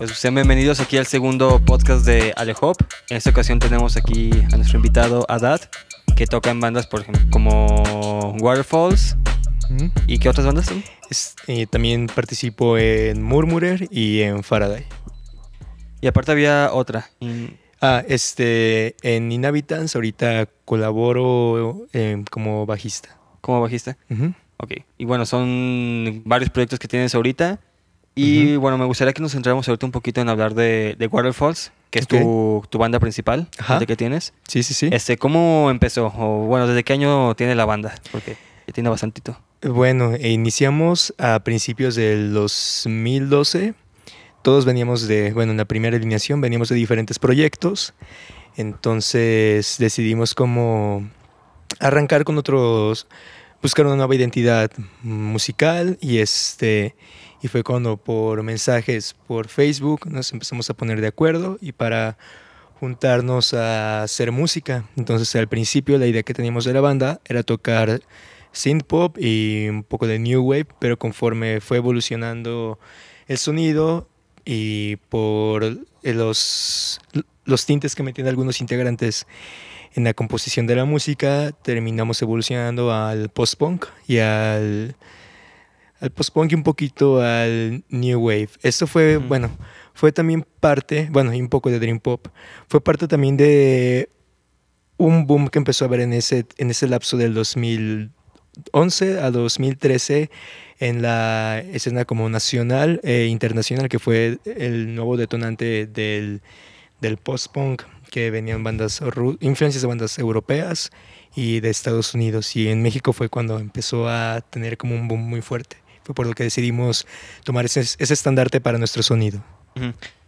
Pues sean bienvenidos aquí al segundo podcast de Alehop. En esta ocasión tenemos aquí a nuestro invitado Adad, que toca en bandas por ejemplo, como Waterfalls. ¿Y qué otras bandas son? Eh, también participo en Murmurer y en Faraday. Y aparte había otra. Ah, este, en Inhabitants ahorita colaboro eh, como bajista. ¿Como bajista? Ok. Y bueno, son varios proyectos que tienes ahorita. Y bueno, me gustaría que nos centráramos ahorita un poquito en hablar de, de Waterfalls, que es tu, tu, banda principal de que tienes. Sí, sí, sí. Este, ¿Cómo empezó? O bueno, ¿desde qué año tiene la banda? Porque ya tiene bastantito. Bueno, iniciamos a principios del 2012. Todos veníamos de, bueno, en la primera alineación veníamos de diferentes proyectos. Entonces decidimos como arrancar con otros, buscar una nueva identidad musical y este y fue cuando por mensajes por Facebook nos empezamos a poner de acuerdo y para juntarnos a hacer música. Entonces al principio la idea que teníamos de la banda era tocar synth pop y un poco de new wave, pero conforme fue evolucionando el sonido y por los, los tintes que metían algunos integrantes en la composición de la música, terminamos evolucionando al post-punk y al al post-punk y un poquito al new wave. Esto fue, bueno, fue también parte, bueno, y un poco de dream pop. Fue parte también de un boom que empezó a haber en ese, en ese lapso del 2011 a 2013 en la escena como nacional e internacional, que fue el nuevo detonante del, del post-punk, que venían bandas, influencias de bandas europeas y de Estados Unidos. Y en México fue cuando empezó a tener como un boom muy fuerte por lo que decidimos tomar ese, estandarte para nuestro sonido.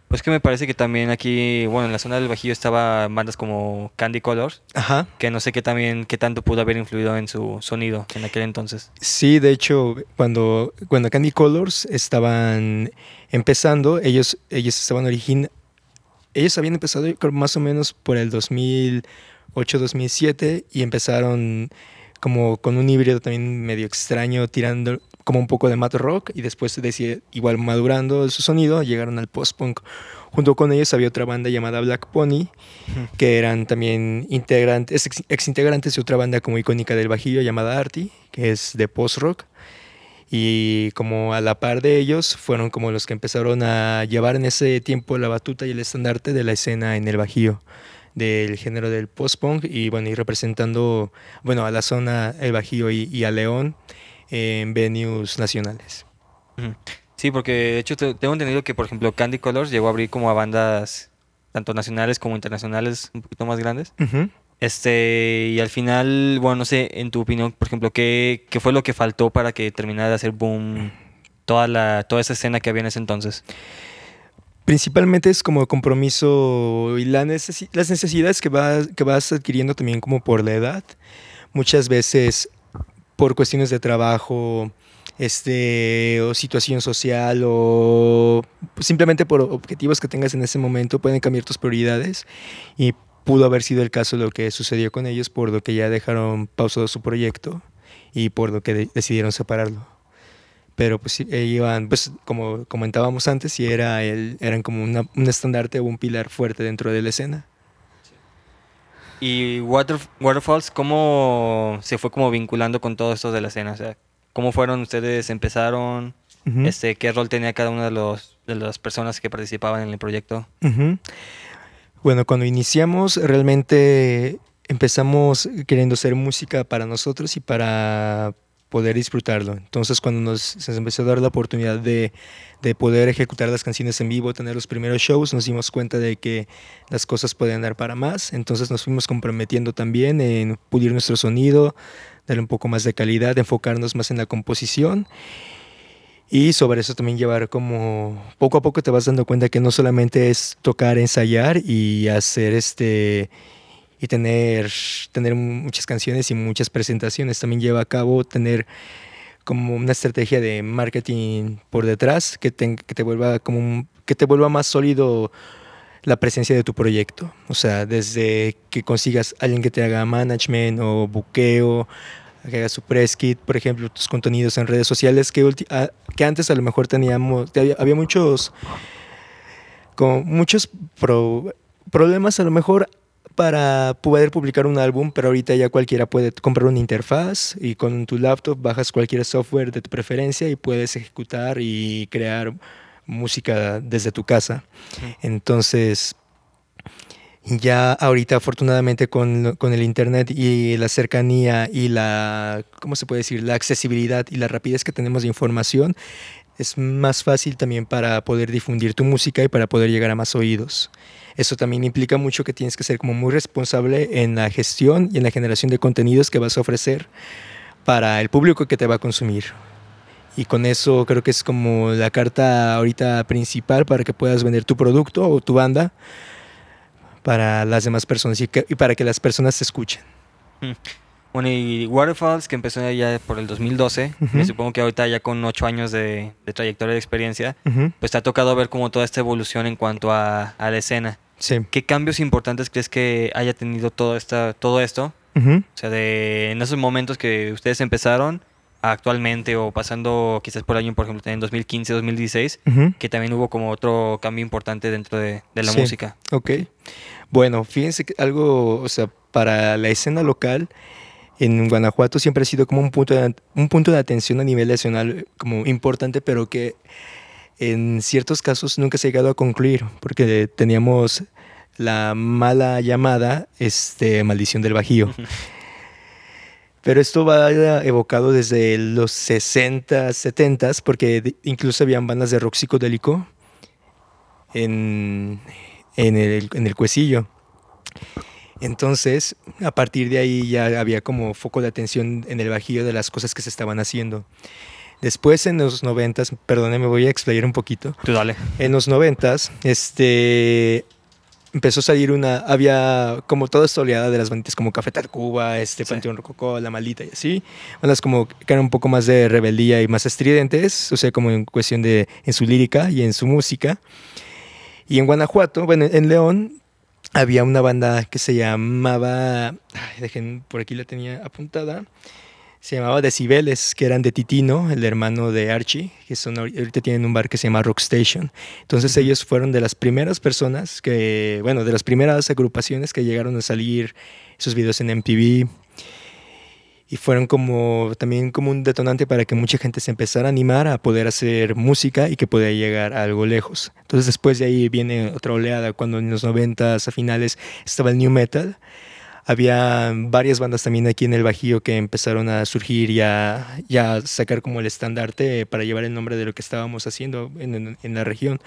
Pues que me parece que también aquí, bueno, en la zona del Bajío estaba bandas como Candy Colors, Ajá. que no sé qué también, qué tanto pudo haber influido en su sonido en aquel entonces. Sí, de hecho, cuando, cuando Candy Colors estaban empezando, ellos, ellos estaban origin ellos habían empezado más o menos por el 2008-2007 y empezaron como con un híbrido también medio extraño, tirando como un poco de mat rock y después decía, igual madurando su sonido, llegaron al post-punk. Junto con ellos había otra banda llamada Black Pony, que eran también integrantes, ex, integrantes de otra banda como icónica del Bajillo llamada Artie, que es de post-rock. Y como a la par de ellos fueron como los que empezaron a llevar en ese tiempo la batuta y el estandarte de la escena en el Bajío del género del post-punk y bueno, y representando bueno, a la zona El Bajío y, a León en venues nacionales. Sí, porque de hecho tengo entendido que por ejemplo Candy Colors llegó a abrir como a bandas tanto nacionales como internacionales un poquito más grandes. Este, y al final, bueno, no sé, en tu opinión, por ejemplo, ¿qué, ¿qué, fue lo que faltó para que terminara de hacer boom toda, la, toda esa escena que había en ese entonces? Principalmente es como compromiso y la las necesidades que, que vas adquiriendo también como por la edad. Muchas veces por cuestiones de trabajo, este, o situación social, o simplemente por objetivos que tengas en ese momento, pueden cambiar tus prioridades. Y pudo haber sido el caso lo que sucedió con ellos, por lo que ya dejaron pausado su proyecto y por lo que decidieron separarlo pero pues iban, pues como comentábamos antes, y era el, eran como un estandarte o un pilar fuerte dentro de la escena. ¿Y Water, Waterfalls cómo se fue como vinculando con todo esto de la escena? O sea, ¿cómo fueron ustedes, empezaron? este, ¿Qué rol tenía cada una de, los, de las personas que participaban en el proyecto? Bueno, cuando iniciamos realmente empezamos queriendo hacer música para nosotros y para poder disfrutarlo. Entonces cuando nos empezó a dar la oportunidad de, de, poder ejecutar las canciones en vivo, tener los primeros shows, nos dimos cuenta de que las cosas podían dar para más. Entonces nos fuimos comprometiendo también en pulir nuestro sonido, darle un poco más de calidad, enfocarnos más en la composición. Y sobre eso también llevar como poco a poco te vas dando cuenta que no solamente es tocar, ensayar y hacer este y tener, tener muchas canciones y muchas presentaciones. También lleva a cabo tener como una estrategia de marketing por detrás que te, que te vuelva como que te vuelva más sólido la presencia de tu proyecto. O sea, desde que consigas alguien que te haga management o buqueo, que haga su press kit, por ejemplo, tus contenidos en redes sociales, que, que antes a lo mejor teníamos, había muchos con muchos problemas a lo mejor para poder publicar un álbum, pero ahorita ya cualquiera puede comprar una interfaz y con tu laptop bajas cualquier software de tu preferencia y puedes ejecutar y crear música desde tu casa. Entonces, ya ahorita afortunadamente con, con, el internet y la cercanía y la, ¿cómo se puede decir? La accesibilidad y la rapidez que tenemos de información, es más fácil también para poder difundir tu música y para poder llegar a más oídos. Eso también implica mucho que tienes que ser como muy responsable en la gestión y en la generación de contenidos que vas a ofrecer para el público que te va a consumir. Y con eso creo que es como la carta ahorita principal para que puedas vender tu producto o tu banda para las demás personas y, para que las personas te escuchen. Mm. Bueno, y Waterfalls, que empezó ya por el 2012, me supongo que ahorita ya con ocho años de, trayectoria de experiencia, pues te ha tocado ver como toda esta evolución en cuanto a, la escena. Sí. ¿Qué cambios importantes crees que haya tenido todo, esta, todo esto? O sea, de, en esos momentos que ustedes empezaron actualmente o pasando quizás por año, por ejemplo, en 2015, 2016, que también hubo como otro cambio importante dentro de, la sí. música. Ok. Bueno, fíjense que algo, o sea, para la escena local, en Guanajuato siempre ha sido como un punto de, un punto de atención a nivel nacional como importante, pero que en ciertos casos nunca se ha llegado a concluir, porque teníamos la mala llamada este, maldición del Bajío. Pero esto va evocado desde los 60, 70, porque incluso habían bandas de rock psicodélico en, en, el, en el Cuecillo. Entonces, a partir de ahí ya había como foco de atención en el Bajío de las cosas que se estaban haciendo. Después en los noventas, perdóneme, voy a explayar un poquito. Tú dale. En los noventas, este, empezó a salir una, había como toda esta oleada de las banditas como Café Tacuba, este, Panteón Rococó, La Maldita y así. Bandas como que eran un poco más de rebeldía y más estridentes, o sea, como en cuestión de, en su lírica y en su música. Y en Guanajuato, bueno, en León, había una banda que se llamaba, dejen, por aquí la tenía apuntada, se llamaba Decibeles, que eran de Titino, el hermano de Archie, que son, ahorita tienen un bar que se llama Rock Station. Entonces ellos fueron de las primeras personas que, bueno, de las primeras agrupaciones que llegaron a salir esos videos en MTV, y fueron como también como un detonante para que mucha gente se empezara a animar a poder hacer música y que pudiera llegar a algo lejos. Entonces después de ahí viene otra oleada, cuando en los 90 a finales estaba el new metal. Había varias bandas también aquí en el Bajío que empezaron a surgir y a, sacar como el estandarte para llevar el nombre de lo que estábamos haciendo en, en la región.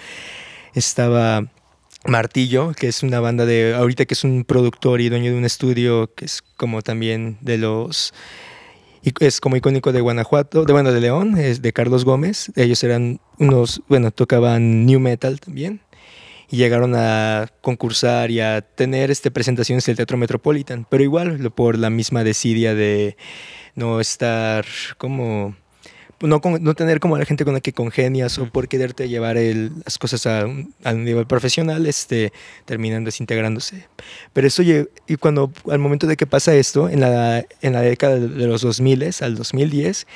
Estaba Martillo, que es una banda de, ahorita que es un productor y dueño de un estudio, que es como también de los, es como icónico de Guanajuato, de bueno, de León, es de Carlos Gómez. Ellos eran unos, bueno, tocaban new metal también. Y llegaron a concursar y a tener este, presentaciones en el Teatro Metropolitan, pero igual por la misma desidia de no estar como no, no tener como a la gente con la que congenias o por quererte llevar las cosas a un, nivel profesional, este, terminan desintegrándose. Pero eso, y cuando al momento de que pasa esto, en la, en la década de los 2000 al 2010,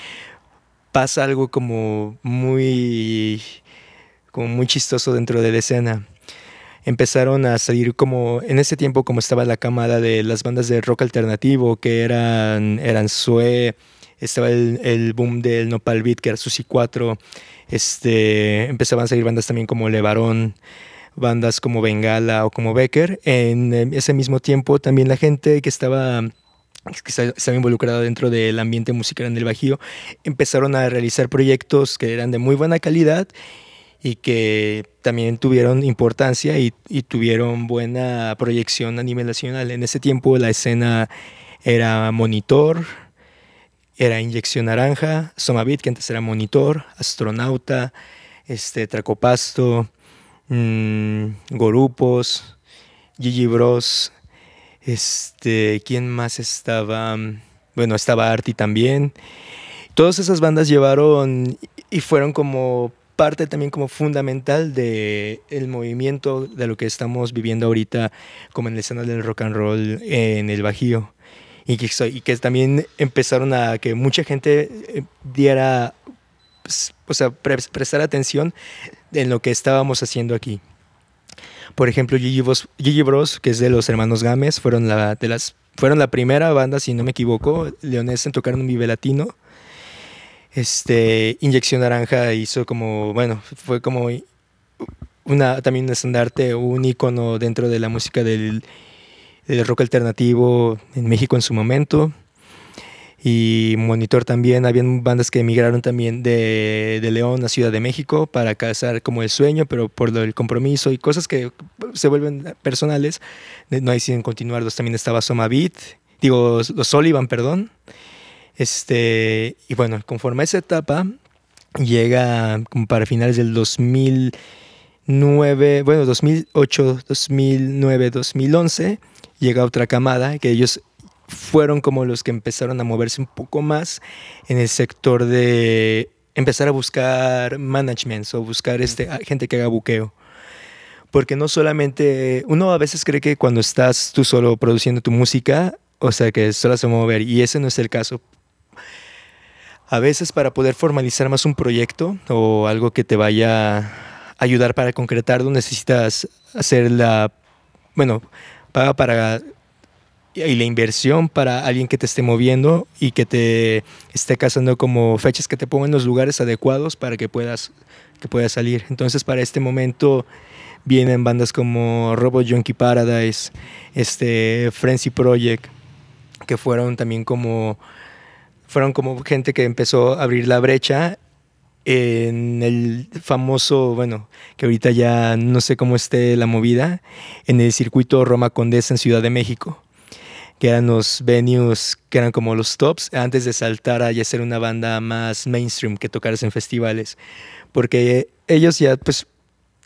pasa algo como muy, como muy chistoso dentro de la escena empezaron a salir como en ese tiempo como estaba la camada de las bandas de rock alternativo que eran eran Sue, estaba el, boom del Nopal Beat, que era Susi 4, este, empezaban a salir bandas también como Levarón, bandas como Bengala o como Becker. En ese mismo tiempo también la gente que estaba que estaba involucrada dentro del ambiente musical en el Bajío, empezaron a realizar proyectos que eran de muy buena calidad y que también tuvieron importancia y, y, tuvieron buena proyección a nivel nacional. En ese tiempo la escena era Monitor, era Inyección Naranja, Somavit, que antes era Monitor, Astronauta, este, Tracopasto, mmm, Gorupos, Gigi Bros, este, ¿quién más estaba? Bueno, estaba Arti también. Todas esas bandas llevaron y fueron como parte también como fundamental de el movimiento de lo que estamos viviendo ahorita como en el escena del rock and roll en el Bajío y que, también empezaron a que mucha gente eh, diera, pues, o sea, prestar atención en lo que estábamos haciendo aquí. Por ejemplo, Gigi Bros, que es de los hermanos Gámez, fueron la, de las, fueron la primera banda, si no me equivoco, leones en tocar un Vive Latino. Este, Inyección Naranja hizo como, bueno, fue como una, también un estandarte, un icono dentro de la música del, del rock alternativo en México en su momento y Monitor también. Habían bandas que emigraron también de, de, León a Ciudad de México para casar como el sueño, pero por el compromiso y cosas que se vuelven personales, no deciden continuarlos. También estaba Soma Beat, digo, los Sullivan, perdón. Este, y bueno, conforme a esa etapa, llega como para finales del 2009, bueno, 2008, 2009, 2011, llega otra camada que ellos fueron como los que empezaron a moverse un poco más en el sector de empezar a buscar managements o buscar este, gente que haga buqueo. Porque no solamente, uno a veces cree que cuando estás tú solo produciendo tu música, o sea, que solo se mover, y ese no es el caso. A veces para poder formalizar más un proyecto o algo que te vaya a ayudar para concretarlo, necesitas hacer la, bueno, paga para y la inversión para alguien que te esté moviendo y que te esté casando como fechas que te pongan los lugares adecuados para que puedas, que puedas salir. Entonces para este momento vienen bandas como Robot Junkie Paradise, este Frenzy Project, que fueron también como fueron como gente que empezó a abrir la brecha en el famoso, bueno, que ahorita ya no sé cómo esté la movida, en el circuito Roma Condesa en Ciudad de México que eran los venues que eran como los tops, antes de saltar a ya ser una banda más mainstream que tocaras en festivales. Porque ellos ya, pues,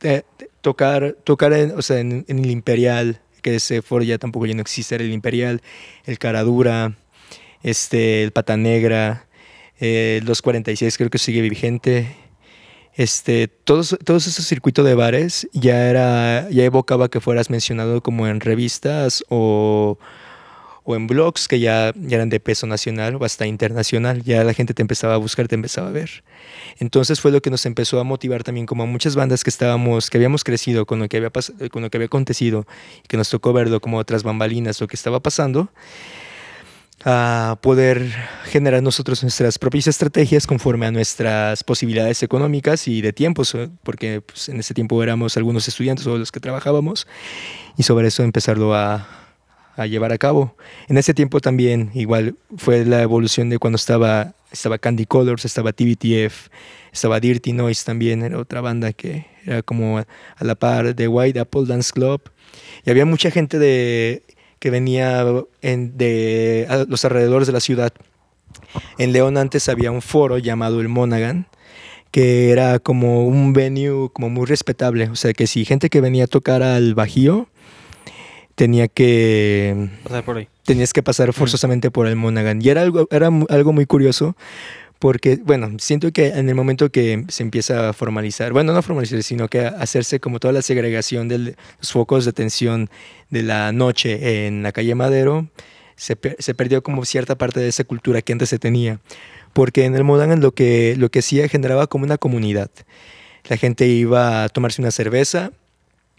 eh, tocar, tocar en, o sea, en, el Imperial, que ese foro ya tampoco ya no existe, era el Imperial, el Caradura, este, el Pata Negra, eh, los 46 creo que sigue vigente. Este, todos, todos esos circuitos de bares ya era, ya evocaba que fueras mencionado como en revistas o o en blogs que ya, ya eran de peso nacional o hasta internacional, ya la gente te empezaba a buscar, te empezaba a ver. Entonces fue lo que nos empezó a motivar también como a muchas bandas que estábamos, que habíamos crecido con lo que había, con lo que había acontecido y que nos tocó verlo como otras bambalinas, lo que estaba pasando, a poder generar nosotros nuestras propias estrategias conforme a nuestras posibilidades económicas y de tiempos, eh, porque pues, en ese tiempo éramos algunos estudiantes o los que trabajábamos, y sobre eso empezarlo a, a llevar a cabo. En ese tiempo también igual fue la evolución de cuando estaba, estaba Candy Colors, estaba TBTF, estaba Dirty Noise también, era otra banda que era como a, la par de White Apple Dance Club. Y había mucha gente de, que venía en, de los alrededores de la ciudad. En León antes había un foro llamado el Monaghan, que era como un venue como muy respetable. O sea, que si gente que venía a tocar al Bajío, tenía que... Pasar por ahí. Tenías que pasar forzosamente por el Monaghan. Y era algo, era algo muy curioso porque, bueno, siento que en el momento que se empieza a formalizar, bueno, no formalizar, sino que hacerse como toda la segregación de los focos de atención de la noche en la calle Madero, se, se, perdió como cierta parte de esa cultura que antes se tenía. Porque en el Monaghan lo que, lo que hacía generaba como una comunidad. La gente iba a tomarse una cerveza,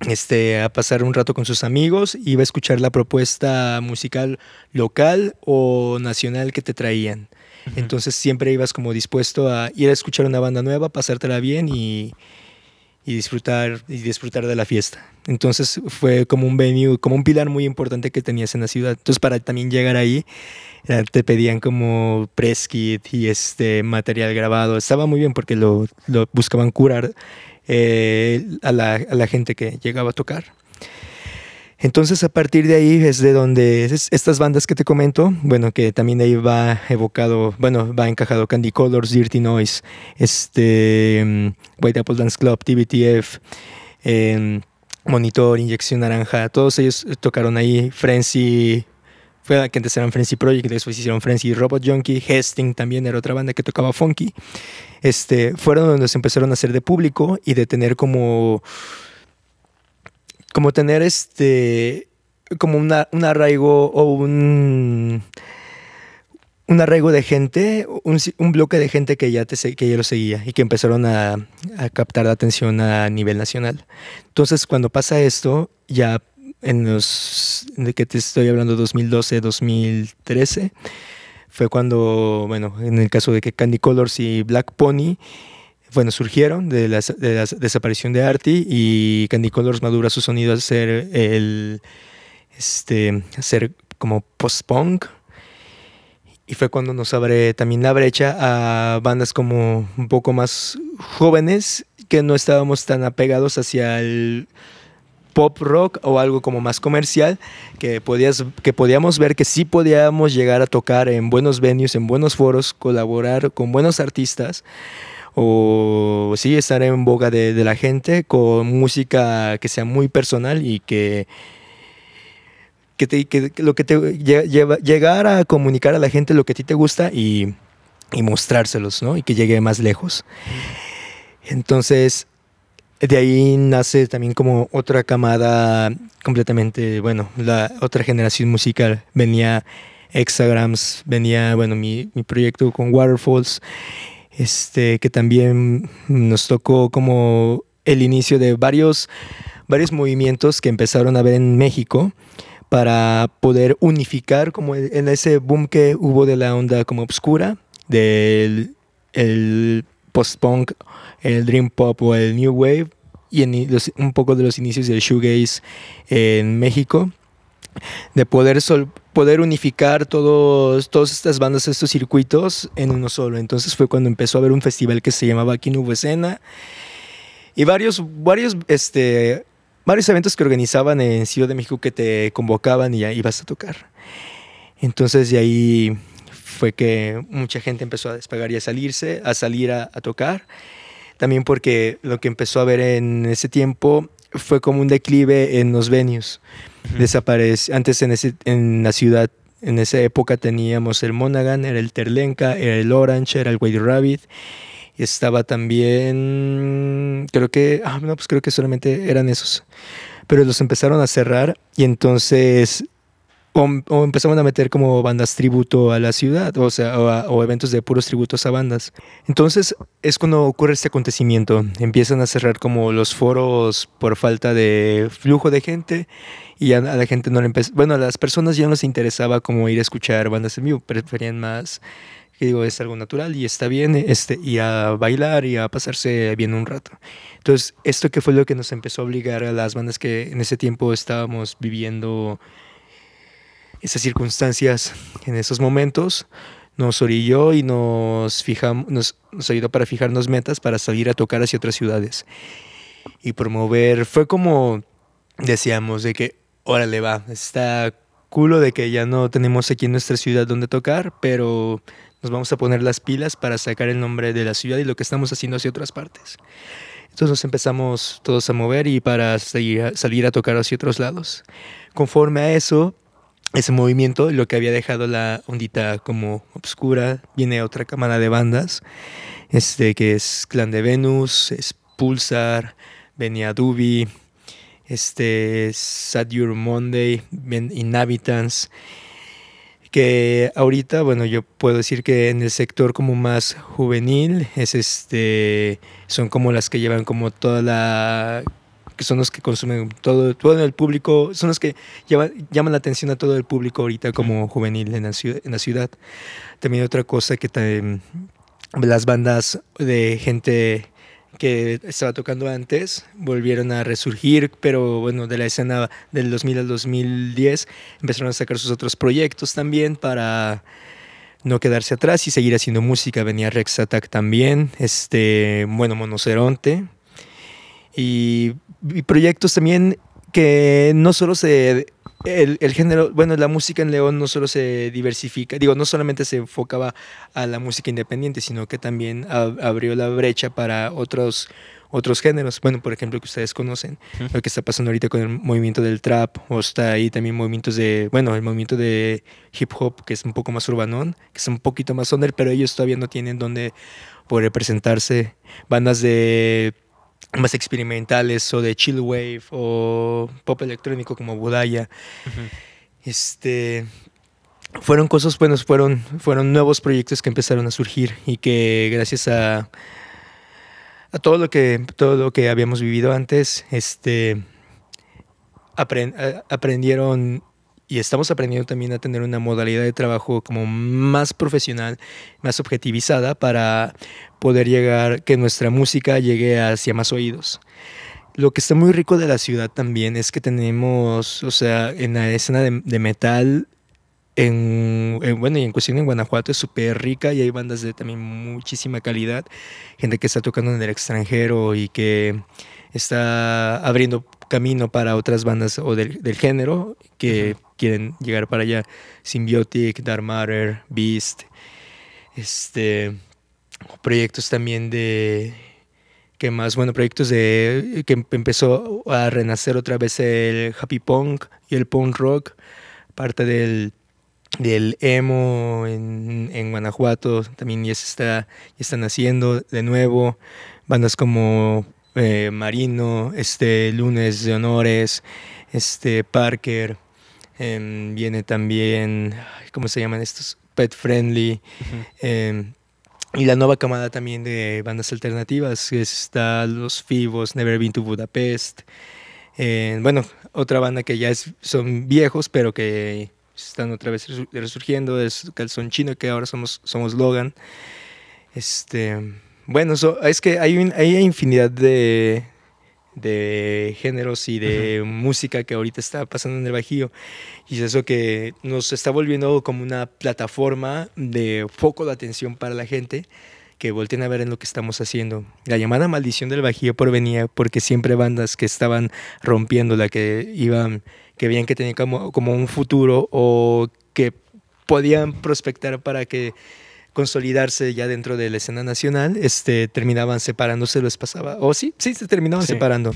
este, a pasar un rato con sus amigos, iba a escuchar la propuesta musical local o nacional que te traían. Entonces siempre ibas como dispuesto a ir a escuchar una banda nueva, pasártela bien y, y, disfrutar, y disfrutar de la fiesta. Entonces fue como un venue, como un pilar muy importante que tenías en la ciudad. Entonces para también llegar ahí eh, te pedían como press kit y este material grabado. Estaba muy bien porque lo, buscaban curar eh, a, la, gente que llegaba a tocar. Entonces a partir de ahí es de donde estas bandas que te comento, bueno, que también ahí va evocado, bueno, va encajado Candy Colors, Dirty Noise, este, mm, White Apple Dance Club, TBTF, em, Monitor, Inyección Naranja, todos ellos tocaron ahí, Frenzy, fue que antes eran Frenzy Project, después hicieron Frenzy Robot Junkie, Hesting también era otra banda que tocaba funky este, fueron donde se empezaron a hacer de público y de tener como, como tener este, como una, un arraigo o un, un arraigo de gente, un, bloque de gente que ya, te, que ya lo seguía y que empezaron a, a, captar la atención a nivel nacional. Entonces, cuando pasa esto, ya en los, de que te estoy hablando, 2012, 2013, fue cuando, bueno, en el caso de que Candy Colors y Black Pony, bueno, surgieron de la, de la desaparición de Artie y Candy Colors madura su sonido a ser el, este, a como post-punk. Y fue cuando nos abre también la brecha a bandas como un poco más jóvenes que no estábamos tan apegados hacia el pop rock o algo como más comercial, que, podías, que podíamos ver que sí podíamos llegar a tocar en buenos venues, en buenos foros, colaborar con buenos artistas o sí estar en boga de, la gente con música que sea muy personal y que, que, lo que te lleva, llegar a comunicar a la gente lo que a ti te gusta y, y mostrárselos, ¿no? Y que llegue más lejos. Entonces, de ahí nace también como otra camada completamente, bueno, la otra generación musical. Venía Hexagrams, venía, bueno, mi, mi proyecto con Waterfalls, este, que también nos tocó como el inicio de varios, varios movimientos que empezaron a ver en México para poder unificar como en ese boom que hubo de la onda como obscura, del el post-punk el dream pop o el new wave y un poco de los inicios del shoegaze en México de poder poder unificar todos todas estas bandas estos circuitos en uno solo. Entonces fue cuando empezó a haber un festival que se llamaba Aquí no escena. Y varios varios este varios eventos que organizaban en Ciudad de México que te convocaban y ya ibas a tocar. Entonces de ahí fue que mucha gente empezó a despegar y a salirse a salir a tocar. También porque lo que empezó a ver en ese tiempo fue como un declive en los venues. Desaparece. Antes en, ese, en la ciudad, en esa época teníamos el Monaghan, era el Terlenka, era el Orange, era el White Rabbit. Y estaba también, creo que, ah, no, pues creo que solamente eran esos. Pero los empezaron a cerrar y entonces o, empezaban a meter como bandas tributo a la ciudad, o sea, o, eventos de puros tributos a bandas. Entonces es cuando ocurre este acontecimiento. Empiezan a cerrar como los foros por falta de flujo de gente y a la gente no le empezó, bueno, a las personas ya no les interesaba como ir a escuchar bandas en vivo, preferían más que digo, es algo natural y está bien, este, y a bailar y a pasarse bien un rato. Entonces, esto que fue lo que nos empezó a obligar a las bandas que en ese tiempo estábamos viviendo esas circunstancias en esos momentos nos orilló y nos, fijamos, nos, ayudó para fijarnos metas para salir a tocar hacia otras ciudades y promover. Fue como decíamos, de que, órale, va, está culo de que ya no tenemos aquí en nuestra ciudad donde tocar, pero nos vamos a poner las pilas para sacar el nombre de la ciudad y lo que estamos haciendo hacia otras partes. Entonces nos empezamos todos a mover y para salir a tocar hacia otros lados. Conforme a eso, ese movimiento, lo que había dejado la ondita como obscura, viene otra cámara de bandas, este, que es Clan de Venus, es Pulsar, venía Dubi, este, Saturn Monday, Inhabitants, que ahorita, bueno, yo puedo decir que en el sector como más juvenil, es este, son como las que llevan como toda la que son los que consumen todo, todo el público, son los que llaman la atención a todo el público ahorita como juvenil en la ciudad. En la ciudad. También otra cosa que también, las bandas de gente que estaba tocando antes volvieron a resurgir, pero bueno, de la escena del 2000 al 2010 empezaron a sacar sus otros proyectos también para no quedarse atrás y seguir haciendo música. Venía Rex Attack también, este, bueno, Monoceronte, y, proyectos también que no solo se el, el, género, bueno, la música en León no solo se diversifica, digo, no solamente se enfocaba a la música independiente, sino que también abrió la brecha para otros, otros géneros. Bueno, por ejemplo, que ustedes conocen, lo que está pasando ahorita con el movimiento del trap, o está ahí también movimientos de, bueno, el movimiento de hip hop, que es un poco más urbanón, que es un poquito más under, pero ellos todavía no tienen donde poder presentarse. Bandas de más experimentales o de chill wave o pop electrónico como Budaya. Este fueron cosas buenas, fueron, fueron nuevos proyectos que empezaron a surgir y que gracias a, a todo lo que todo lo que habíamos vivido antes, este aprendieron y estamos aprendiendo también a tener una modalidad de trabajo como más profesional, más objetivizada para poder llegar, que nuestra música llegue hacia más oídos. Lo que está muy rico de la ciudad también es que tenemos, o sea, en la escena de, metal, en, bueno, y en cuestión en Guanajuato es súper rica y hay bandas de también muchísima calidad, gente que está tocando en el extranjero y que está abriendo camino para otras bandas o del, género que quieren llegar para allá. Symbiotic, Dark Matter, Beast, este, proyectos también de ¿Qué más? Bueno, proyectos de que empezó a renacer otra vez el happy punk y el punk rock, parte del, del emo en, en, Guanajuato, también ya se está, ya están haciendo de nuevo, bandas como eh, Marino, este Lunes de Honores, este Parker, em, viene también, ¿cómo se llaman estos? Pet Friendly. Y la nueva camada también de bandas alternativas, que está Los Fibos, Never Been to Budapest. Eh, bueno, otra banda que ya es, son viejos, pero que están otra vez resurgiendo, es Calzón Chino, que ahora somos, somos Logan. Este, bueno, es que hay, hay infinidad de, de géneros y de música que ahorita está pasando en el Bajío. Y es eso que nos está volviendo como una plataforma de foco de atención para la gente que volteen a ver en lo que estamos haciendo. La llamada maldición del Bajío provenía porque siempre bandas que estaban rompiendo la que iban, que veían que tenían como, como un futuro o que podían prospectar para que consolidarse ya dentro de la escena nacional, este, terminaban separándose, les pasaba, o sí, sí, se terminaban separando.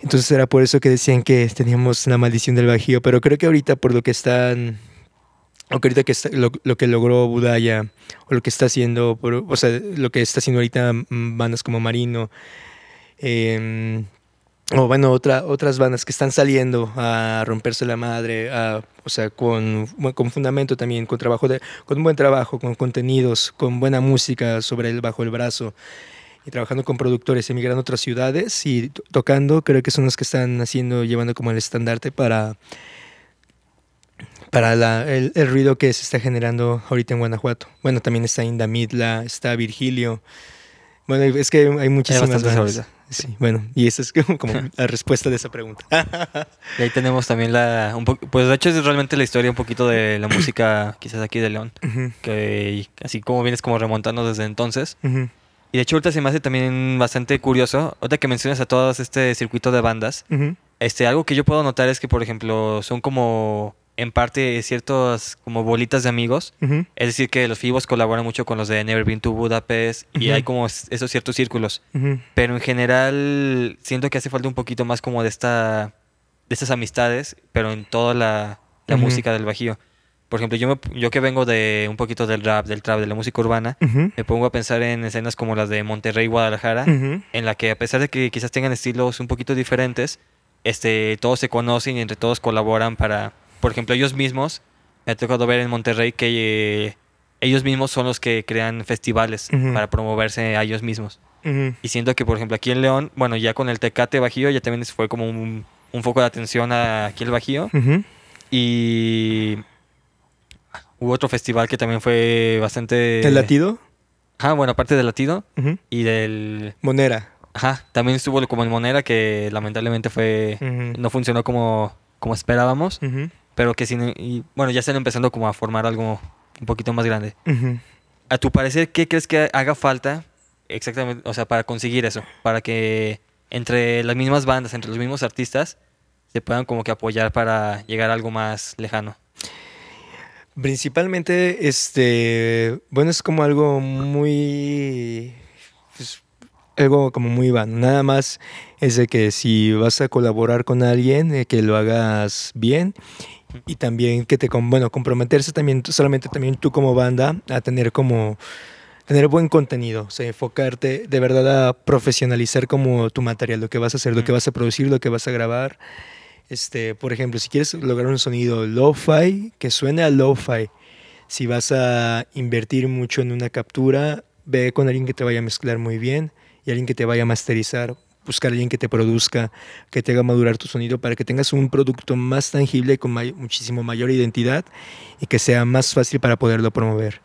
Entonces era por eso que decían que teníamos la maldición del Bajío, pero creo que ahorita por lo que están, o que ahorita que lo, que logró Budaya, o lo que está haciendo, o sea, lo que está haciendo ahorita mm, bandas como Marino, eh, o bueno, otra, otras bandas que están saliendo a romperse la madre, o sea, con, con fundamento también, con trabajo de, con buen trabajo, con contenidos, con buena música sobre el bajo el brazo y trabajando con productores, emigrando a otras ciudades y tocando, creo que son los que están haciendo, llevando como el estandarte para, para el, ruido que se está generando ahorita en Guanajuato. Bueno, también está Indamidla, está Virgilio. Bueno, es que hay muchísimas bandas. Sí, bueno, y esa es como la respuesta de esa pregunta. y ahí tenemos también la... Un pues de hecho es realmente la historia un poquito de la música quizás aquí de León, que así como vienes como remontando desde entonces. Y de hecho ahorita se me hace también bastante curioso, ahorita que mencionas a todos este circuito de bandas, este, algo que yo puedo notar es que, por ejemplo, son como en parte ciertas como bolitas de amigos. Es decir, que los FIBOS colaboran mucho con los de Never Been to Budapest y hay como esos ciertos círculos. Pero en general siento que hace falta un poquito más como de esta de estas amistades, pero en toda la, música del Bajío. Por ejemplo, yo, yo que vengo de un poquito del rap, del trap, de la música urbana, me pongo a pensar en escenas como las de Monterrey, Guadalajara, en la que a pesar de que quizás tengan estilos un poquito diferentes, este, todos se conocen y entre todos colaboran para por ejemplo, ellos mismos, me ha tocado ver en Monterrey que eh, ellos mismos son los que crean festivales para promoverse a ellos mismos. Y siento que, por ejemplo, aquí en León, bueno, ya con el Tecate Bajío, ya también fue como un, foco de atención aquí el Bajío. Y hubo otro festival que también fue bastante... ¿El Latido? Ajá, bueno, aparte del Latido y del... Monera. Ajá, también estuvo como en Monera que lamentablemente fue... No funcionó como, como esperábamos pero que sin, y, bueno, ya están empezando como a formar algo un poquito más grande. A tu parecer, ¿qué crees que haga falta exactamente, o sea, para conseguir eso? Para que entre las mismas bandas, entre los mismos artistas, se puedan como que apoyar para llegar a algo más lejano. Principalmente, este, bueno, es como algo muy, pues, algo como muy vano. Nada más es de que si vas a colaborar con alguien, eh, que lo hagas bien y también que te, bueno, comprometerse también, solamente también tú como banda a tener como, tener buen contenido, o sea, enfocarte de verdad a profesionalizar como tu material, lo que vas a hacer, lo que vas a producir, lo que vas a grabar, Este, por ejemplo, si quieres lograr un sonido lo-fi, que suene a lo-fi, si vas a invertir mucho en una captura, ve con alguien que te vaya a mezclar muy bien y alguien que te vaya a masterizar. Buscar a alguien que te produzca, que te haga madurar tu sonido para que tengas un producto más tangible con muchísimo mayor identidad y que sea más fácil para poderlo promover.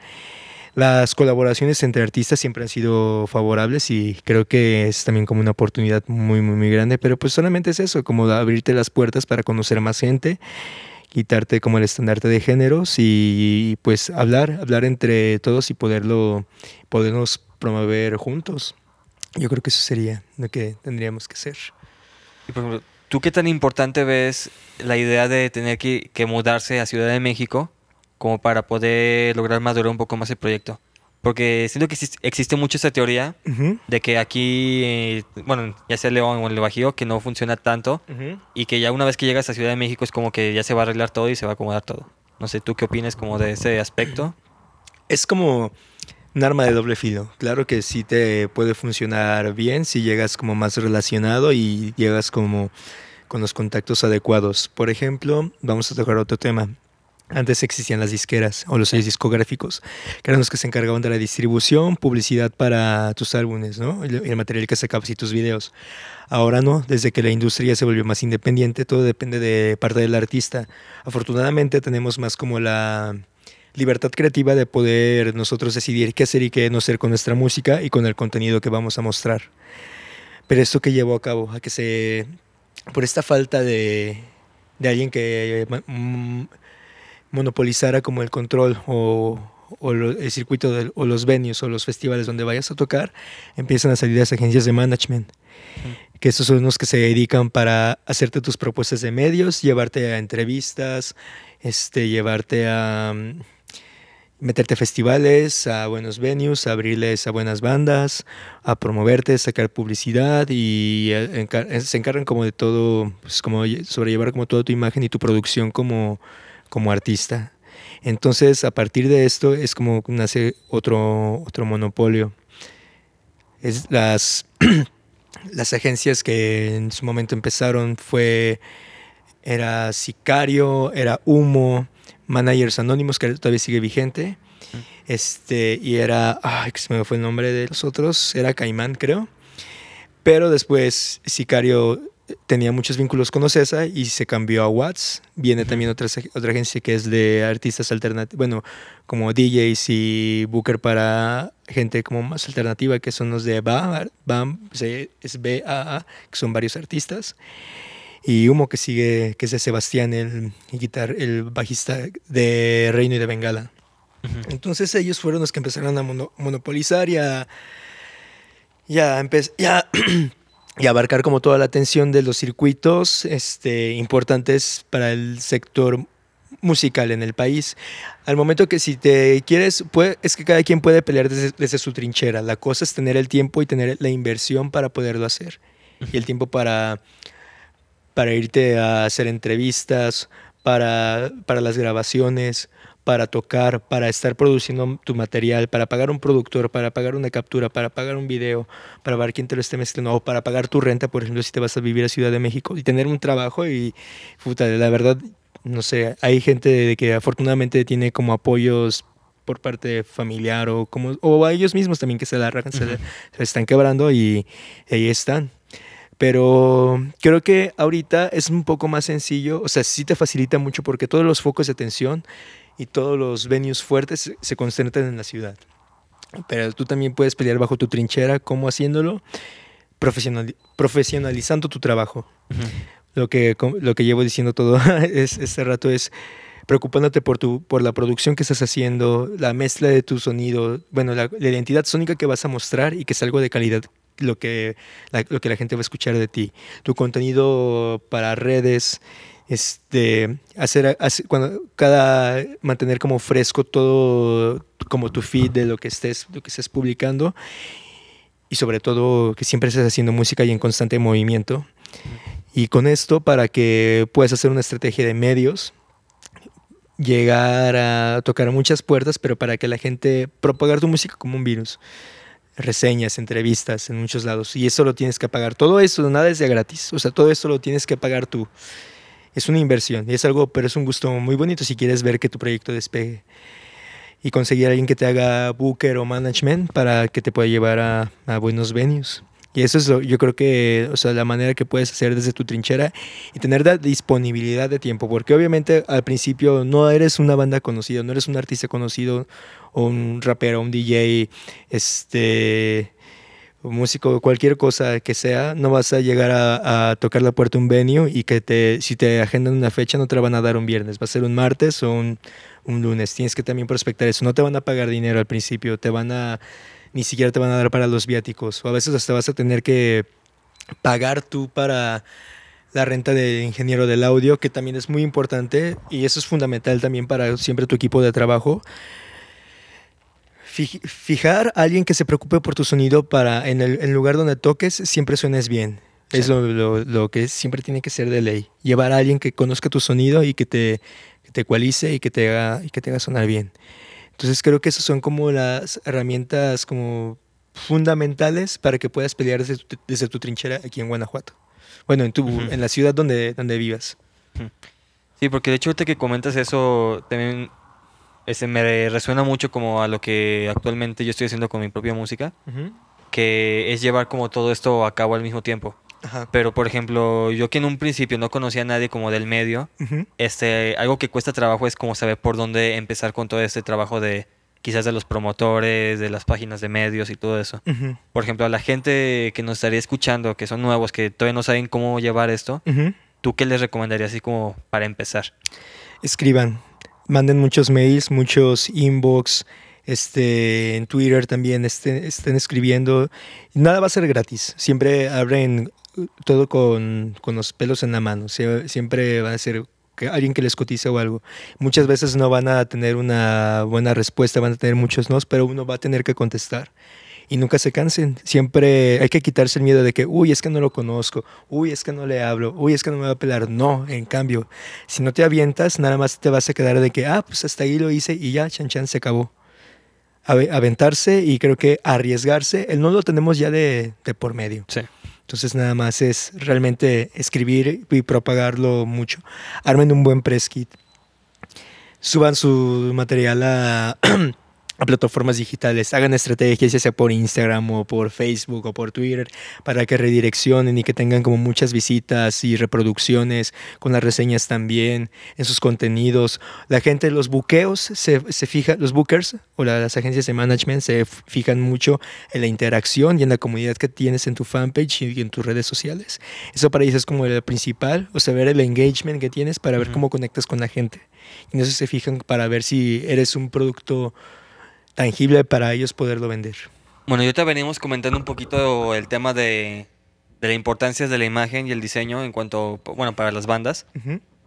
Las colaboraciones entre artistas siempre han sido favorables y creo que es también como una oportunidad muy, muy, muy grande, pero pues solamente es eso, como abrirte las puertas para conocer más gente, quitarte como el estandarte de géneros y pues hablar, hablar entre todos y poderlo, podernos promover juntos. Yo creo que eso sería lo que tendríamos que hacer. Y por ejemplo, ¿tú qué tan importante ves la idea de tener que, que mudarse a Ciudad de México como para poder lograr madurar un poco más el proyecto. Porque siento que existe mucho esa teoría de que aquí, eh, bueno, ya sea León o el Bajío, que no funciona tanto y que ya una vez que llegas a Ciudad de México es como que ya se va a arreglar todo y se va a acomodar todo. No sé, ¿tú qué opinas como de ese aspecto? Es como un arma de doble filo. Claro que sí te puede funcionar bien si llegas como más relacionado y llegas como con los contactos adecuados. Por ejemplo, vamos a tocar otro tema. Antes existían las disqueras o los sellos discográficos, que eran los que se encargaban de la distribución, publicidad para tus álbumes, ¿no? Y el material que sacabas y tus videos. Ahora no, desde que la industria se volvió más independiente, todo depende de parte del artista. Afortunadamente tenemos más como la libertad creativa de poder nosotros decidir qué hacer y qué no hacer con nuestra música y con el contenido que vamos a mostrar. Pero esto que llevó a cabo, a que se, por esta falta de, de alguien que mm, monopolizara como el control o, el circuito o los venues o los festivales donde vayas a tocar, empiezan a salir las agencias de management. Que esos son los que se dedican para hacerte tus propuestas de medios, llevarte a entrevistas, este, llevarte a mm, meterte a festivales, a buenos venues, a abrirles a buenas bandas, a promoverte, sacar publicidad y eh, se encargan como de todo, pues como sobrellevar como toda tu imagen y tu producción como como artista. Entonces, a partir de esto es como nace otro, otro monopolio. Es las, las agencias que en su momento empezaron fue, era Sicario, era Humo, Managers Anónimos, que todavía sigue vigente. Este, y era, ay, que se me fue el nombre de los otros, era Caimán, creo. Pero después Sicario tenía muchos vínculos con Ocesa y se cambió a Watts. Viene también otra, otra agencia que es de artistas alternativos, bueno, como DJs y Booker para gente como más alternativa, que son los de BAM, BAM es BAA, que son varios artistas. Y Humo que sigue, que es de Sebastián, el, guitar, el bajista de Reino y de Bengala. Entonces ellos fueron los que empezaron a monopolizar y a... Ya, ya y abarcar como toda la atención de los circuitos este, importantes para el sector musical en el país. Al momento que si te quieres, es que cada quien puede pelear desde, su trinchera. La cosa es tener el tiempo y tener la inversión para poderlo hacer. Y el tiempo para, para irte a hacer entrevistas, para, para las grabaciones, para tocar, para estar produciendo tu material, para pagar un productor, para pagar una captura, para pagar un video, para ver quién te lo esté mezclando, o para pagar tu renta, por ejemplo, si te vas a vivir a Ciudad de México y tener un trabajo y, puta, la verdad, no sé, hay gente de que afortunadamente tiene como apoyos por parte familiar o como o a ellos mismos también que se la arrancan, se, están quebrando y, y ahí están. Pero creo que ahorita es un poco más sencillo, o sea, sí te facilita mucho porque todos los focos de atención y todos los venues fuertes se concentran en la ciudad. Pero tú también puedes pelear bajo tu trinchera, ¿cómo haciéndolo? profesionalizando tu trabajo. lo, que, lo que llevo diciendo todo es, este rato es preocupándote por, tu, por la producción que estás haciendo, la mezcla de tu sonido, bueno, la, la identidad sónica que vas a mostrar y que es algo de calidad lo que, lo que la gente va a escuchar de ti. Tu contenido para redes este, hacer, cuando cada, mantener como fresco todo, como tu feed de lo que estés, lo que estés publicando y sobre todo que siempre estés haciendo música y en constante movimiento. Y con esto, para que puedas hacer una estrategia de medios, llegar a tocar muchas puertas, pero para que la gente propagar tu música como un virus. Reseñas, entrevistas en muchos lados. Y eso lo tienes que pagar. Todo eso, nada es de gratis. O sea, todo eso lo tienes que pagar tú. Es una inversión y es algo, pero es un gusto muy bonito si quieres ver que tu proyecto despegue y conseguir a alguien que te haga booker o management para que te pueda llevar a, a buenos venues. Y eso es lo, yo creo que, o sea, la manera que puedes hacer desde tu trinchera y tener la disponibilidad de tiempo, porque obviamente al principio no eres una banda conocida, no eres un artista conocido o un rapero, un DJ, este, músico, cualquier cosa que sea, no vas a llegar a, tocar la puerta un venue y que te, si te agendan una fecha no te la van a dar un viernes, va a ser un martes o un, un lunes. Tienes que también prospectar eso. No te van a pagar dinero al principio, te van a ni siquiera te van a dar para los viáticos. O a veces hasta vas a tener que pagar tú para la renta del ingeniero del audio, que también es muy importante y eso es fundamental también para siempre tu equipo de trabajo. Fijar a alguien que se preocupe por tu sonido para en el lugar donde toques siempre suenes bien. Es lo, lo, que siempre tiene que ser de ley. Llevar a alguien que conozca tu sonido y que te, que te ecualice y que te, haga, y que te haga sonar bien. Entonces creo que esas son como las herramientas como fundamentales para que puedas pelear desde tu, desde tu trinchera aquí en Guanajuato. Bueno, en, tu, en la ciudad donde, donde vivas. Sí, porque de hecho ahorita que comentas eso también ese me resuena mucho como a lo que actualmente yo estoy haciendo con mi propia música, que es llevar como todo esto a cabo al mismo tiempo. Pero, por ejemplo, yo que en un principio no conocía a nadie como del medio, este, algo que cuesta trabajo es como saber por dónde empezar con todo este trabajo de quizás de los promotores, de las páginas de medios y todo eso. Por ejemplo, a la gente que nos estaría escuchando, que son nuevos, que todavía no saben cómo llevar esto, ¿tú qué les recomendarías así como para empezar? Escriban, manden muchos mails, muchos inbox, este, en Twitter también estén, estén escribiendo. Nada va a ser gratis. Siempre abren todo con, con, los pelos en la mano. Siempre va a ser alguien que les cotice o algo. Muchas veces no van a tener una buena respuesta, van a tener muchos nos, pero uno va a tener que contestar. Y nunca se cansen. Siempre hay que quitarse el miedo de que, uy, es que no lo conozco, uy, es que no le hablo, uy, es que no me va a pelar. No, en cambio, si no te avientas, nada más te vas a quedar de que, ah, pues hasta ahí lo hice y ya, chan chan, se acabó. Aventarse y creo que arriesgarse, el no lo tenemos ya de, de por medio. Sí. Entonces nada más es realmente escribir y propagarlo mucho. Armen un buen press kit. Suban su material a a plataformas digitales, hagan estrategias ya sea por Instagram o por Facebook o por Twitter para que redireccionen y que tengan como muchas visitas y reproducciones con las reseñas también en sus contenidos. La gente, los buqueos se, se fija, los bookers o las agencias de management se fijan mucho en la interacción y en la comunidad que tienes en tu fanpage y en tus redes sociales. Eso para ellos es como el principal, o sea, ver el engagement que tienes para ver cómo conectas con la gente. Y en eso se fijan para ver si eres un producto tangible para ellos poderlo vender. Bueno, yo te venimos comentando un poquito el tema de, de la importancia de la imagen y el diseño en cuanto, bueno, para las bandas.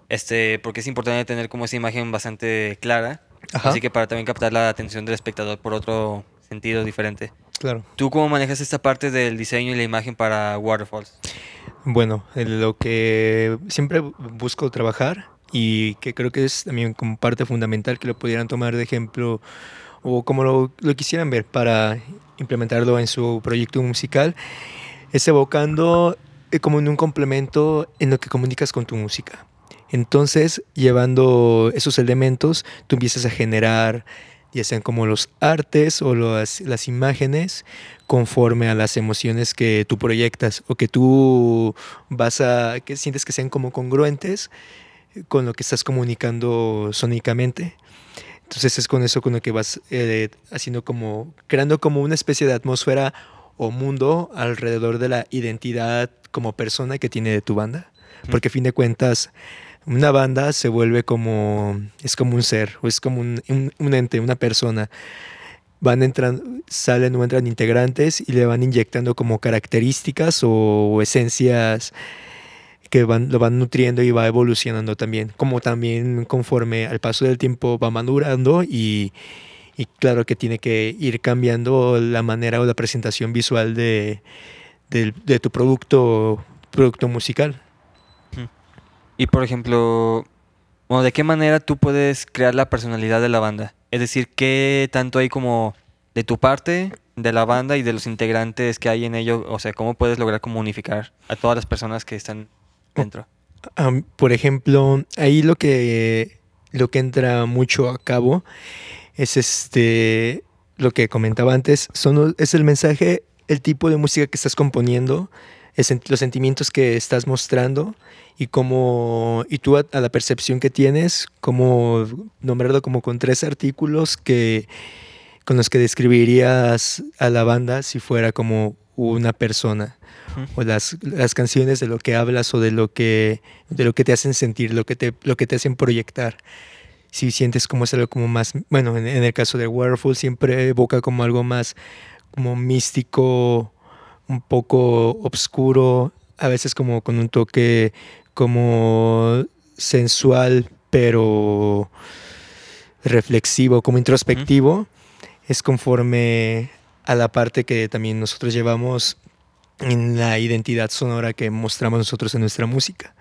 Este, porque es importante tener como esa imagen bastante clara. Así que para también captar la atención del espectador por otro sentido diferente. Claro. ¿Tú cómo manejas esta parte del diseño y la imagen para Waterfalls? Bueno, lo que siempre busco trabajar y que creo que es también como parte fundamental que lo pudieran tomar de ejemplo o como lo, quisieran ver para implementarlo en su proyecto musical, es evocando eh, como en un complemento en lo que comunicas con tu música. Entonces, llevando esos elementos, tú empiezas a generar, ya sean como los artes o las, las imágenes, conforme a las emociones que tú proyectas o que tú vas a, que sientes que sean como congruentes con lo que estás comunicando sónicamente. Entonces es con eso con lo que vas eh, haciendo como, creando como una especie de atmósfera o mundo alrededor de la identidad como persona que tiene de tu banda. Porque a fin de cuentas, una banda se vuelve como, es como un ser, o es como un, un ente, una persona. Van entrando, salen o entran integrantes y le van inyectando como características o esencias que van, lo van nutriendo y va evolucionando también, como también conforme al paso del tiempo va madurando y, claro que tiene que ir cambiando la manera o la presentación visual de, tu producto, producto musical. Y por ejemplo, ¿de qué manera tú puedes crear la personalidad de la banda? Es decir, ¿qué tanto hay como de tu parte, de la banda y de los integrantes que hay en ello? O sea, ¿cómo puedes lograr como unificar a todas las personas que están dentro. por ejemplo, ahí lo que, lo que entra mucho a cabo es este, lo que comentaba antes, son, es el mensaje, el tipo de música que estás componiendo, los sentimientos que estás mostrando y cómo, y tú a, la percepción que tienes, como nombrarlo como con tres artículos que, con los que describirías a la banda si fuera como una persona o las, las, canciones de lo que hablas o de lo que, de lo que te hacen sentir, lo que te, lo que te hacen proyectar. Si sientes como es algo como más, bueno, en, el caso de Werewolf siempre evoca como algo más como místico, un poco oscuro, a veces como con un toque como sensual, pero reflexivo, como introspectivo, es conforme a la parte que también nosotros llevamos en la identidad sonora que mostramos nosotros en nuestra música.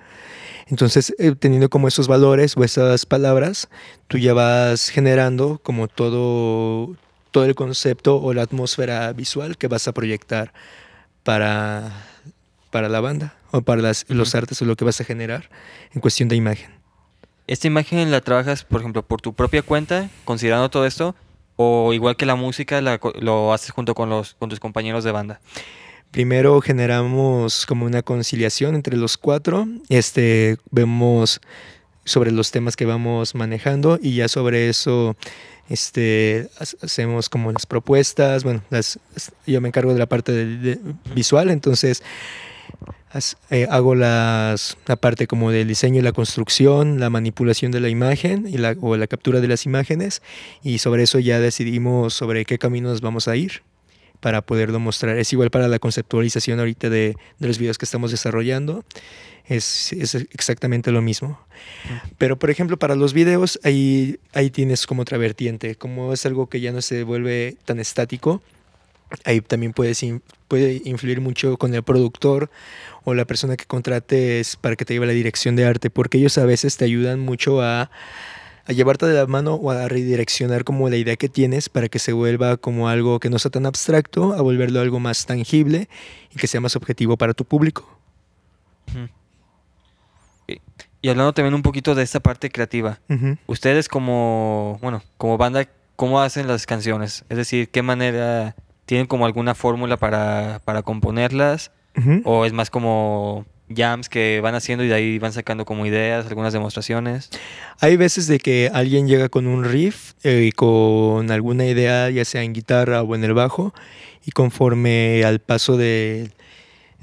Entonces, eh, teniendo como esos valores o esas palabras, tú ya vas generando como todo, todo el concepto o la atmósfera visual que vas a proyectar para, para la banda o para las, los artes o lo que vas a generar en cuestión de imagen. ¿Esta imagen la trabajas, por ejemplo, por tu propia cuenta, considerando todo esto? ¿O igual que la música, lo haces junto con, los, con tus compañeros de banda? Primero generamos como una conciliación entre los cuatro. Este, vemos sobre los temas que vamos manejando y ya sobre eso este, hacemos como las propuestas. Bueno, las, yo me encargo de la parte visual, entonces eh, hago las, la parte como del diseño y la construcción, la manipulación de la imagen y la, o la captura de las imágenes y sobre eso ya decidimos sobre qué caminos vamos a ir para poderlo mostrar. Es igual para la conceptualización ahorita de, de los videos que estamos desarrollando. Es, es, exactamente lo mismo. Pero, por ejemplo, para los videos, ahí, ahí tienes como otra vertiente. Como es algo que ya no se vuelve tan estático, ahí también puedes puede influir mucho con el productor o la persona que contrates para que te lleve la dirección de arte, porque ellos a veces te ayudan mucho a a llevarte de la mano o a redireccionar como la idea que tienes para que se vuelva como algo que no sea tan abstracto, a volverlo algo más tangible y que sea más objetivo para tu público. Y hablando también un poquito de esta parte creativa, ustedes como, bueno, como banda, ¿cómo hacen las canciones? Es decir, ¿qué manera tienen como alguna fórmula para, para componerlas? ¿O es más como jams que van haciendo y de ahí van sacando como ideas, algunas demostraciones. Hay veces de que alguien llega con un riff eh, y con alguna idea, ya sea en guitarra o en el bajo, y conforme al paso de,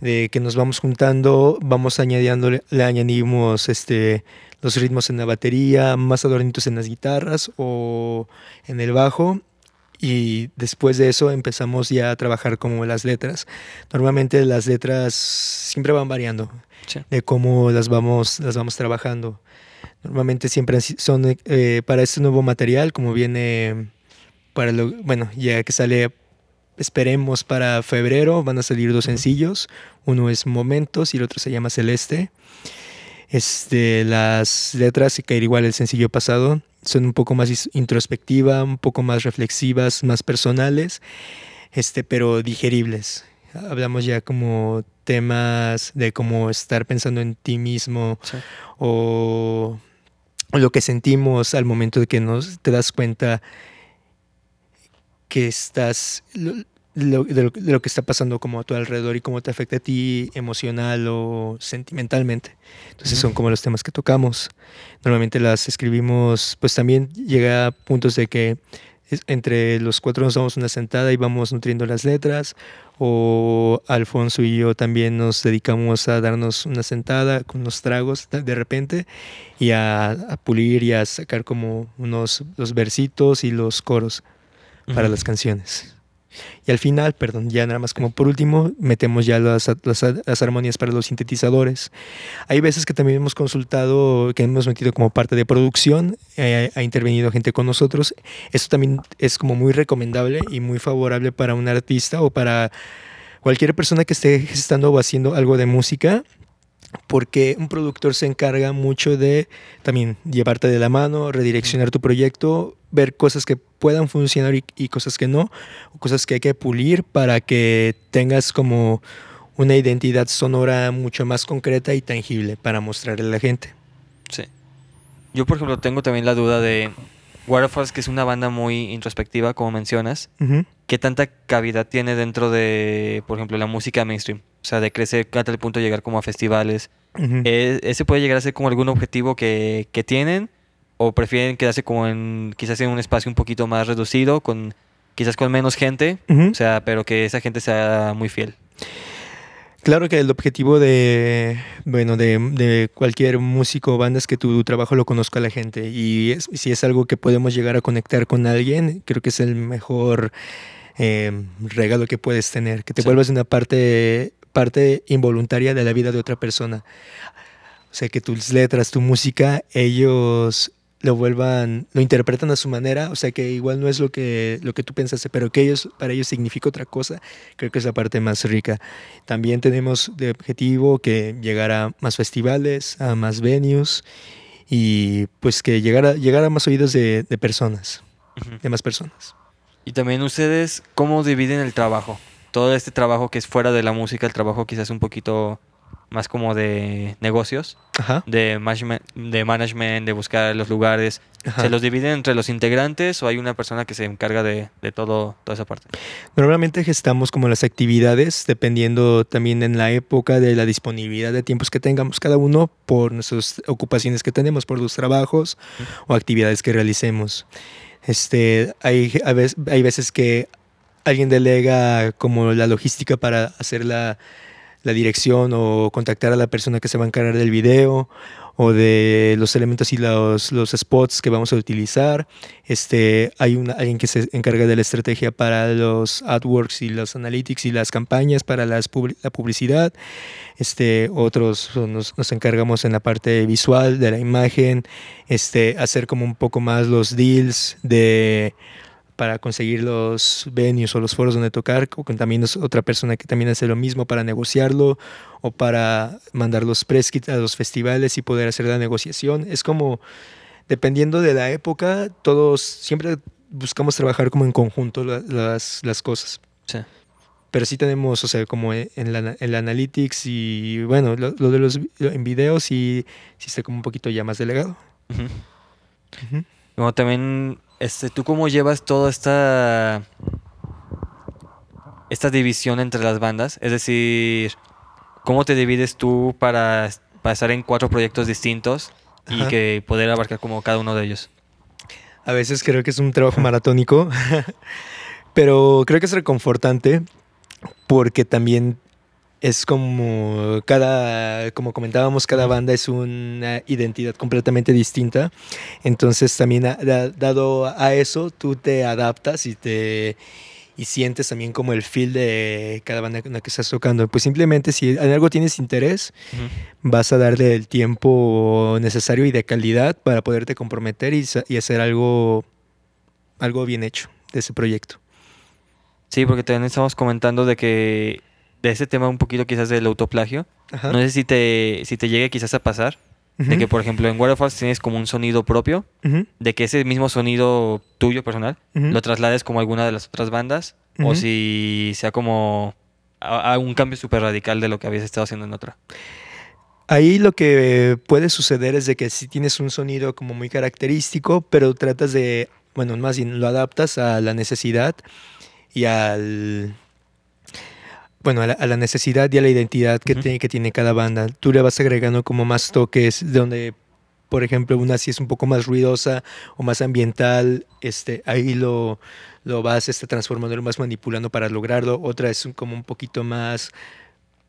que nos vamos juntando, vamos añadiendo, le añadimos este, los ritmos en la batería, más adornitos en las guitarras o en el bajo y después de eso empezamos ya a trabajar como las letras. Normalmente las letras siempre van variando de cómo las vamos, las vamos trabajando. Normalmente siempre son eh, para este nuevo material, como viene para lo, bueno, ya que sale, esperemos para febrero, van a salir dos sencillos. Uno es Momentos y el otro se llama Celeste. Este, las letras, que igual el sencillo pasado, son un poco más introspectivas, un poco más reflexivas, más personales, este, pero digeribles. Hablamos ya como temas de cómo estar pensando en ti mismo o lo que sentimos al momento de que nos te das cuenta que estás de, lo, que está pasando como a tu alrededor y cómo te afecta a ti emocional o sentimentalmente. Entonces son como los temas que tocamos. Normalmente las escribimos, pues también llega a puntos de que entre los cuatro nos damos una sentada y vamos nutriendo las letras, o Alfonso y yo también nos dedicamos a darnos una sentada con unos tragos de repente y a, pulir y a sacar como unos los versitos y los coros para las canciones. Y al final, perdón, ya nada más como por último, metemos ya las, las, armonías para los sintetizadores. Hay veces que también hemos consultado, que hemos metido como parte de producción, eh, ha intervenido gente con nosotros. Esto también es como muy recomendable y muy favorable para un artista o para cualquier persona que esté gestando o haciendo algo de música porque un productor se encarga mucho de también llevarte de la mano, redireccionar tu proyecto, ver cosas que puedan funcionar y, cosas que no, o cosas que hay que pulir para que tengas como una identidad sonora mucho más concreta y tangible para mostrarle a la gente. Sí. Yo, por ejemplo, tengo también la duda de Waterfalls, que es una banda muy introspectiva, como mencionas. ¿Qué tanta cavidad tiene dentro de, por ejemplo, la música mainstream? O sea, de crecer hasta el punto de llegar como a festivales. ¿E-, ¿Ese puede llegar a ser como algún objetivo que, que tienen? ¿O prefieren quedarse como en, quizás en un espacio un poquito más reducido, con quizás con menos gente? O sea, pero que esa gente sea muy fiel. Claro que el objetivo de, bueno, de, cualquier músico o banda es que tu trabajo lo conozca la gente. Y si es algo que podemos llegar a conectar con alguien, creo que es el mejor eh, regalo que puedes tener. Que te vuelvas una parte, parte involuntaria de la vida de otra persona. O sea, que tus letras, tu música, ellos lo vuelvan, lo interpretan a su manera, o sea que igual no es lo que, lo que tú pensaste, pero que ellos, para ellos significa otra cosa, creo que es la parte más rica. También tenemos de objetivo que llegar a más festivales, a más venues y pues que llegar a, llegar a más oídos de, personas, de más personas. Y también ustedes, ¿cómo dividen el trabajo? Todo este trabajo que es fuera de la música, el trabajo quizás un poquito más como de negocios, De, management, de management, de buscar los lugares. ¿Se los dividen entre los integrantes o hay una persona que se encarga de, todo, toda esa parte? Normalmente gestamos como las actividades, dependiendo también en la época de la disponibilidad de tiempos que tengamos cada uno por nuestras ocupaciones que tenemos, por los trabajos o actividades que realicemos. Este, hay, veces, hay veces que alguien delega como la logística para hacer la la dirección o contactar a la persona que se va a encargar del video o de los elementos y los, los spots que vamos a utilizar. Este, hay una, alguien que se encarga de la estrategia para los AdWorks y los analytics y las campañas para las la publicidad. Este, otros nos, nos, encargamos en la parte visual de la imagen, este, hacer como un poco más los deals de para conseguir los venues o los foros donde tocar, o con también otra persona que también hace lo mismo para negociarlo o para mandar los press a los festivales y poder hacer la negociación. Es como, dependiendo de la época, todos siempre buscamos trabajar como en conjunto las, las cosas. Sí. Pero sí tenemos, o sea, como en la, en Analytics y bueno, lo, de los en videos y sí está como un poquito ya más delegado. Como también este, ¿Tú cómo llevas toda esta, esta división entre las bandas? Es decir, ¿cómo te divides tú para, estar en cuatro proyectos distintos y que poder abarcar como cada uno de ellos? A veces creo que es un trabajo maratónico, pero creo que es reconfortante porque también es como cada, como comentábamos, cada banda es una identidad completamente distinta. Entonces también dado a eso, tú te adaptas y te y sientes también como el feel de cada banda con la que estás tocando. Pues simplemente si en algo tienes interés, vas a darle el tiempo necesario y de calidad para poderte comprometer y, y hacer algo, algo bien hecho de ese proyecto. Sí, porque también estamos comentando de que de ese tema un poquito quizás del autoplagio. No sé si te, si te llegue quizás a pasar. De que, por ejemplo, en Waterfalls tienes como un sonido propio, de que ese mismo sonido tuyo personal lo traslades como alguna de las otras bandas, o si sea como a, un cambio súper radical de lo que habías estado haciendo en otra. Ahí lo que puede suceder es de que si tienes un sonido como muy característico, pero tratas de, bueno, más bien lo adaptas a la necesidad y al bueno, a la, necesidad y a la identidad que, tiene, que tiene cada banda. Tú le vas agregando como más toques, donde, por ejemplo, una si es un poco más ruidosa o más ambiental, este, ahí lo, lo vas este, transformando, lo vas manipulando para lograrlo. Otra es como un poquito más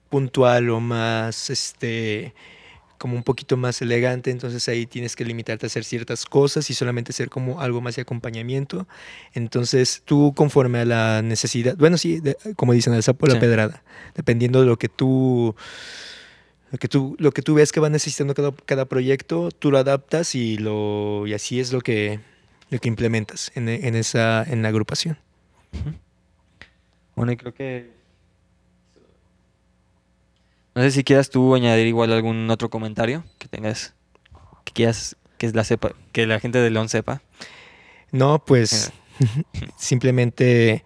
puntual o más, este, como un poquito más elegante, entonces ahí tienes que limitarte a hacer ciertas cosas y solamente ser como algo más de acompañamiento. Entonces tú conforme a la necesidad, bueno, sí, como dicen, el sapo la pedrada, dependiendo de lo que tú... Lo que, tú, lo que tú ves que va necesitando cada, cada proyecto, tú lo adaptas y, lo, y así es lo que, lo que implementas en, en, esa, en la agrupación. Bueno, y creo que no sé si quieras tú añadir igual algún otro comentario que tengas, que quieras que la sepa, que la gente de León sepa. No, pues simplemente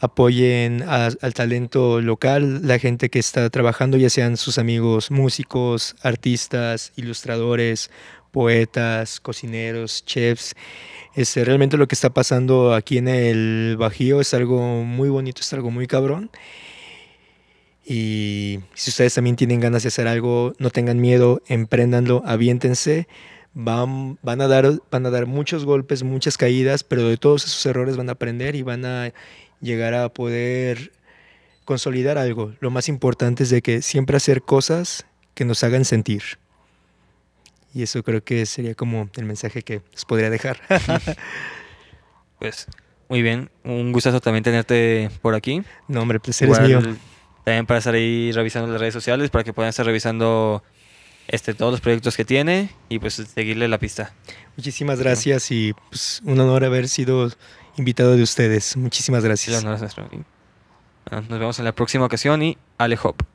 apoyen al talento local, la gente que está trabajando, ya sean sus amigos músicos, artistas, ilustradores, poetas, cocineros, chefs. Este, realmente lo que está pasando aquí en el Bajío es algo muy bonito, es algo muy cabrón. Y si ustedes también tienen ganas de hacer algo, no tengan miedo, empréndanlo, aviéntense. Van, van, a dar, van a dar muchos golpes, muchas caídas, pero de todos esos errores van a aprender y van a llegar a poder consolidar algo. Lo más importante es de que siempre hacer cosas que nos hagan sentir. Y eso creo que sería como el mensaje que les podría dejar. pues muy bien, un gustazo también tenerte por aquí. No, hombre, placer es mío. También para estar ahí revisando las redes sociales, para que puedan estar revisando este, todos los proyectos que tiene y pues seguirle la pista. Muchísimas gracias y pues un honor haber sido invitado de ustedes. Muchísimas gracias. nos vemos en la próxima ocasión y Ale Hop.